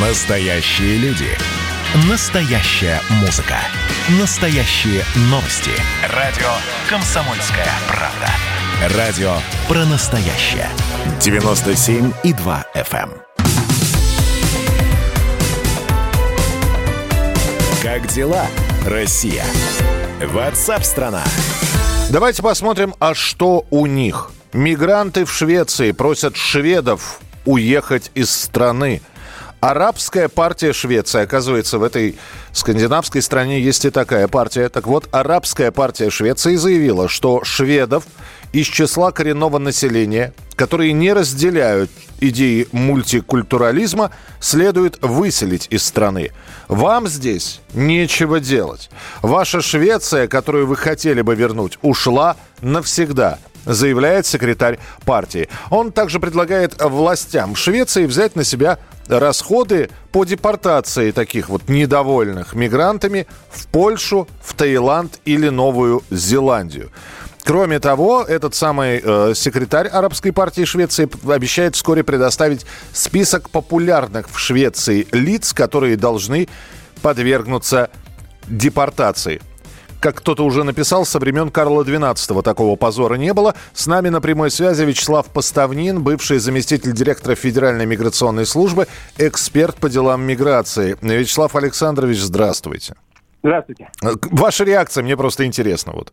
Настоящие люди. Настоящая музыка. Настоящие новости. Радио «Комсомольская правда». Радио про настоящее. 97,2 FM. эм. Как дела, Россия? Ватсап-страна! Давайте посмотрим, а что у них. Мигранты в Швеции просят шведов уехать из страны. Арабская партия Швеции, оказывается, в этой скандинавской стране есть и такая партия. Так вот, арабская партия Швеции заявила, что шведов из числа коренного населения, которые не разделяют идеи мультикультурализма, следует выселить из страны. Вам здесь нечего делать. Ваша Швеция, которую вы хотели бы вернуть, ушла навсегда заявляет секретарь партии. Он также предлагает властям Швеции взять на себя расходы по депортации таких вот недовольных мигрантами в Польшу, в Таиланд или Новую Зеландию. Кроме того, этот самый э, секретарь арабской партии Швеции обещает вскоре предоставить список популярных в Швеции лиц, которые должны подвергнуться депортации. Как кто-то уже написал, со времен Карла XII такого позора не было. С нами на прямой связи Вячеслав Поставнин, бывший заместитель директора Федеральной миграционной службы, эксперт по делам миграции. Вячеслав Александрович, здравствуйте. Здравствуйте. Ваша реакция, мне просто интересно. Вот.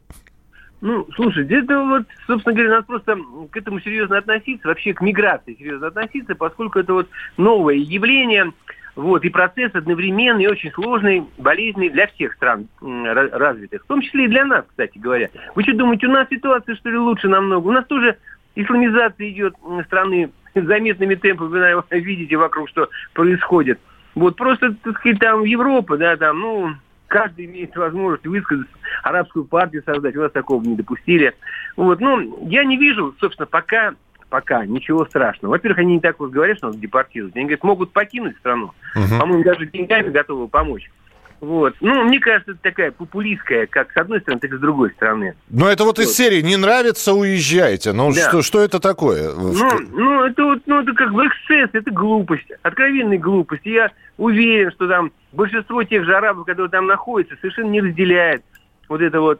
Ну, слушайте, это вот, собственно говоря, надо просто к этому серьезно относиться, вообще к миграции серьезно относиться, поскольку это вот новое явление, вот, и процесс одновременный, очень сложный, болезненный для всех стран развитых, в том числе и для нас, кстати говоря. Вы что думаете, у нас ситуация, что ли, лучше намного? У нас тоже исламизация идет страны заметными темпами, вы, видите вокруг, что происходит. Вот просто, так сказать, там Европа, да, там, ну, каждый имеет возможность высказать, арабскую партию создать, у нас такого не допустили. Вот, ну, я не вижу, собственно, пока пока ничего страшного. Во-первых, они не так вот говорят, что нас депортируют. Они говорят, могут покинуть страну. Угу. По-моему, даже деньгами готовы помочь. Вот. Ну, мне кажется, это такая популистская, как с одной стороны, так и с другой стороны. Но это вот, вот. из серии «Не нравится, уезжайте». Ну, да. что, что это такое? Ну, ну, это вот, ну, это как бы эксцесс, это глупость, откровенная глупость. Я уверен, что там большинство тех же арабов, которые там находятся, совершенно не разделяет вот это вот,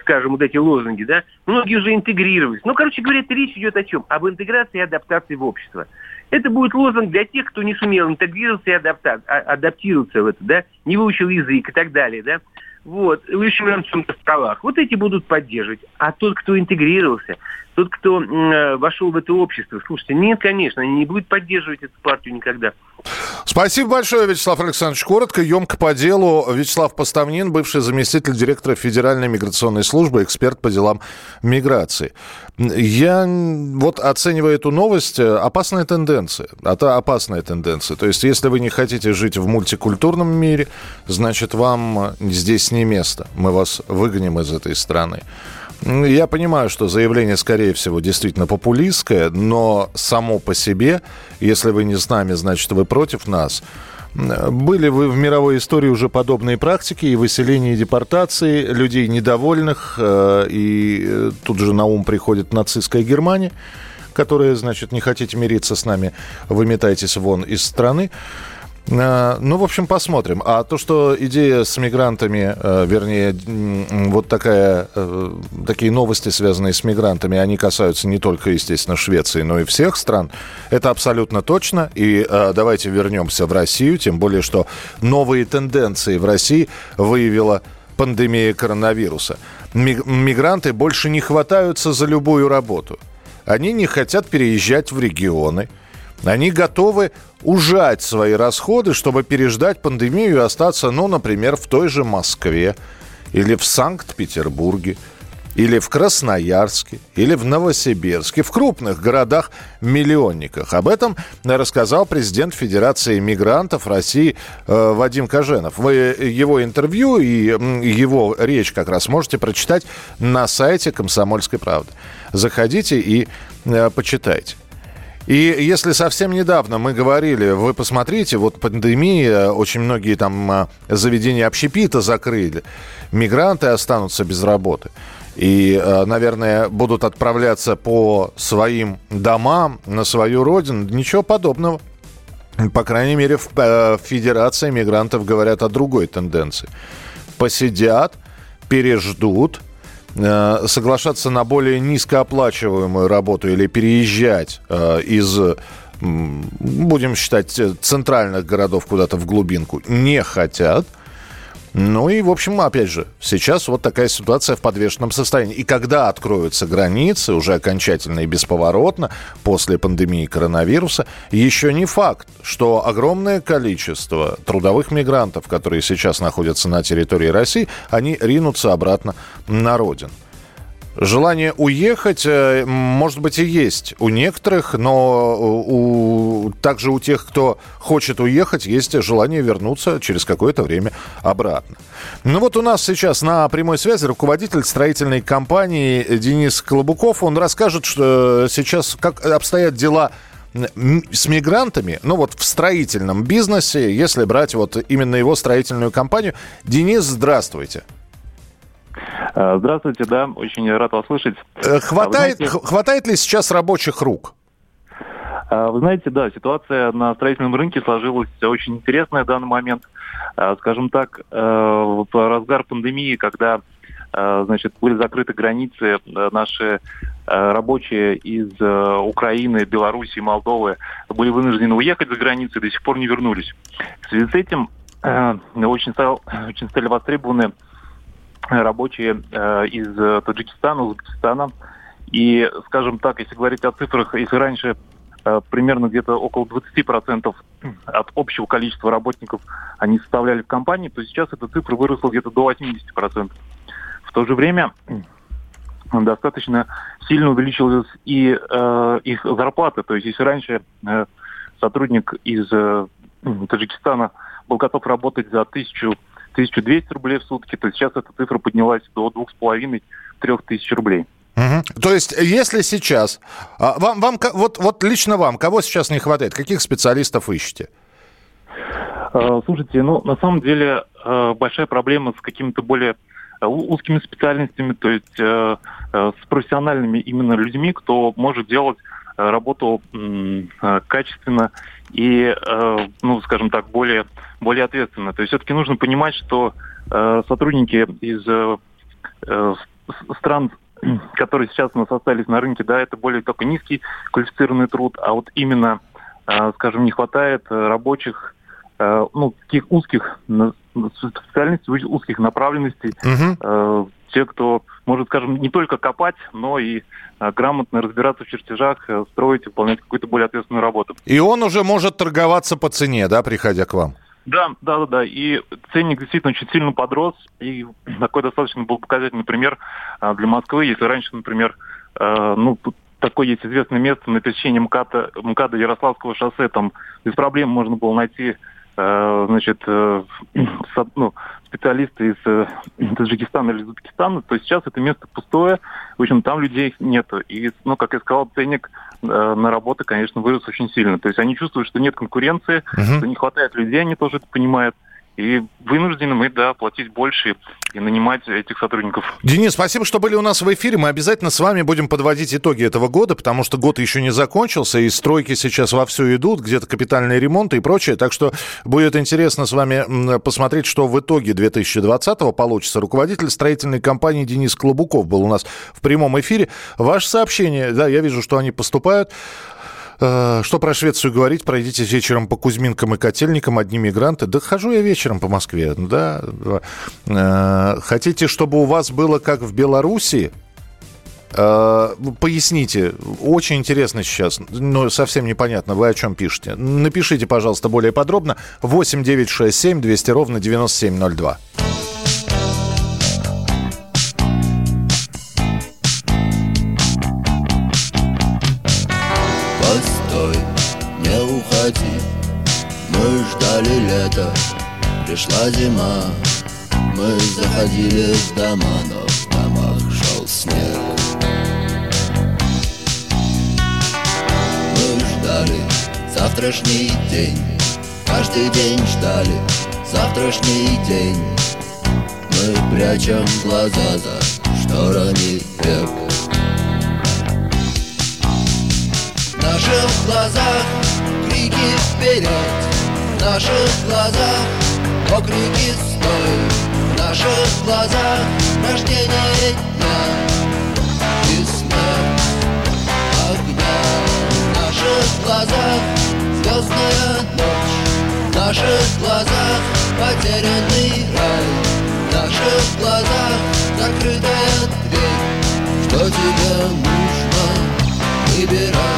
скажем, вот эти лозунги, да, многие уже интегрировались. Ну, короче говоря, речь идет о чем? Об интеграции и адаптации в общество. Это будет лозунг для тех, кто не сумел интегрироваться и адапта- а, адаптироваться в это, да, не выучил язык и так далее, да. Вот, общем, в чем-то в правах. Вот эти будут поддерживать. А тот, кто интегрировался, тот, кто э, вошел в это общество, слушайте, нет, конечно, они не будут поддерживать эту партию никогда. Спасибо большое, Вячеслав Александрович. Коротко, емко по делу. Вячеслав Поставнин, бывший заместитель директора Федеральной миграционной службы, эксперт по делам миграции. Я вот оцениваю эту новость, э, опасная тенденция. Это опасная тенденция. То есть, если вы не хотите жить в мультикультурном мире, значит, вам здесь не место. Мы вас выгоним из этой страны. Я понимаю, что заявление, скорее всего, действительно популистское, но само по себе, если вы не с нами, значит, вы против нас. Были вы в мировой истории уже подобные практики и выселение, и депортации людей недовольных, э, и э, тут же на ум приходит нацистская Германия, которая, значит, не хотите мириться с нами, выметайтесь вон из страны. Э, ну, в общем, посмотрим. А то, что идея с мигрантами, э, вернее, вот такая, э, такие новости, связанные с мигрантами, они касаются не только, естественно, Швеции, но и всех стран, это абсолютно точно. И давайте вернемся в Россию, тем более, что новые тенденции в России выявила пандемия коронавируса. Мигранты больше не хватаются за любую работу. Они не хотят переезжать в регионы – они готовы ужать свои расходы, чтобы переждать пандемию и остаться, ну, например, в той же Москве или в Санкт-Петербурге или в Красноярске, или в Новосибирске, в крупных городах-миллионниках. Об этом рассказал президент Федерации мигрантов России э, Вадим Коженов. Вы его интервью и его речь как раз можете прочитать на сайте «Комсомольской правды». Заходите и э, почитайте. И если совсем недавно мы говорили, вы посмотрите, вот пандемия, очень многие там а, заведения общепита закрыли, мигранты останутся без работы. И, а, наверное, будут отправляться по своим домам, на свою родину. Ничего подобного. По крайней мере, в, э, Федерации мигрантов говорят о другой тенденции. Посидят, переждут, соглашаться на более низкооплачиваемую работу или переезжать э, из будем считать, центральных городов куда-то в глубинку, не хотят – ну и, в общем, опять же, сейчас вот такая ситуация в подвешенном состоянии. И когда откроются границы, уже окончательно и бесповоротно, после пандемии коронавируса, еще не факт, что огромное количество трудовых мигрантов, которые сейчас находятся на территории России, они ринутся обратно на родину. Желание уехать, э, может быть, и есть у некоторых, но у, также у тех, кто хочет уехать, есть желание вернуться через какое-то время обратно. Ну вот у нас сейчас на прямой связи руководитель строительной компании Денис Колобуков. Он расскажет, что сейчас как обстоят дела с мигрантами, ну вот в строительном бизнесе, если брать вот именно его строительную компанию. Денис, здравствуйте. Э, здравствуйте, да, очень рад вас слышать. Э, хватает, знаете, хватает ли сейчас рабочих рук? Э, вы знаете, да, ситуация на строительном рынке сложилась очень интересная в данный момент. Скажем так, в разгар пандемии, когда значит, были закрыты границы, наши рабочие из Украины, Беларуси, Молдовы были вынуждены уехать за границу и до сих пор не вернулись. В связи с этим очень, стал, очень стали востребованы рабочие э, из Таджикистана, Узбекистана. И, скажем так, если говорить о цифрах, если раньше э, примерно где-то около 20% от общего количества работников они составляли в компании, то сейчас эта цифра выросла где-то до 80%. В то же время достаточно сильно увеличилась и э, их зарплата. То есть если раньше э, сотрудник из э, Таджикистана был готов работать за тысячу 1200 рублей в сутки, то сейчас эта цифра поднялась до 2,5-3 тысяч рублей. Угу. То есть, если сейчас, а, вам, вам, вот, вот лично вам, кого сейчас не хватает, каких специалистов ищете? А, слушайте, ну, на самом деле, а, большая проблема с какими-то более узкими специальностями, то есть с профессиональными именно людьми, кто может делать работу качественно и, ну, скажем так, более более ответственно. То есть все-таки нужно понимать, что э, сотрудники из э, э стран, которые сейчас у нас остались на рынке, да, это более только низкий квалифицированный труд, а вот именно, э, скажем, не хватает э, рабочих, э, ну, таких узких специальностей, узких направленностей, угу. э, те, кто может, скажем, не только копать, но и э, грамотно разбираться в чертежах, э, строить, выполнять какую-то более ответственную работу. И он уже может торговаться по цене, да, приходя к вам? Да, да, да, да. И ценник действительно очень сильно подрос. И такой достаточно был показательный пример а, для Москвы. Если раньше, например, э, ну, такое есть известное место на пересечении МКАДа, МКАДа Ярославского шоссе, там без проблем можно было найти значит, э, ну, специалисты из э, Таджикистана или Узбекистана, то сейчас это место пустое, в общем, там людей нету. И, ну, как я сказал, ценник на работу, конечно, вырос очень сильно. То есть они чувствуют, что нет конкуренции, uh-huh. что не хватает людей, они тоже это понимают. И вынуждены мы, да, платить больше и нанимать этих сотрудников. Денис, спасибо, что были у нас в эфире. Мы обязательно с вами будем подводить итоги этого года, потому что год еще не закончился, и стройки сейчас вовсю идут, где-то капитальные ремонты и прочее. Так что будет интересно с вами посмотреть, что в итоге 2020-го получится. Руководитель строительной компании Денис Клобуков был у нас в прямом эфире. Ваше сообщение, да, я вижу, что они поступают. Э, что про Швецию говорить? Пройдите вечером по Кузьминкам и Котельникам, одни мигранты. Да хожу я вечером по Москве. Да. Э, хотите, чтобы у вас было как в Беларуси? Э, поясните, очень интересно сейчас, но совсем непонятно, вы о чем пишете. Напишите, пожалуйста, более подробно. 8 9 6 7 200 ровно 9702. Ждали лето, пришла зима. Мы заходили в дома, но в домах шел снег. Мы ждали завтрашний день. Каждый день ждали завтрашний день. Мы прячем глаза за шторами век. В наших глазах крики вперед наших глазах окрики стой. В наших глазах рождение дня. И смерть огня. В наших глазах звездная ночь. В наших глазах потерянный рай. В наших глазах закрытая дверь. Что тебе нужно, выбирай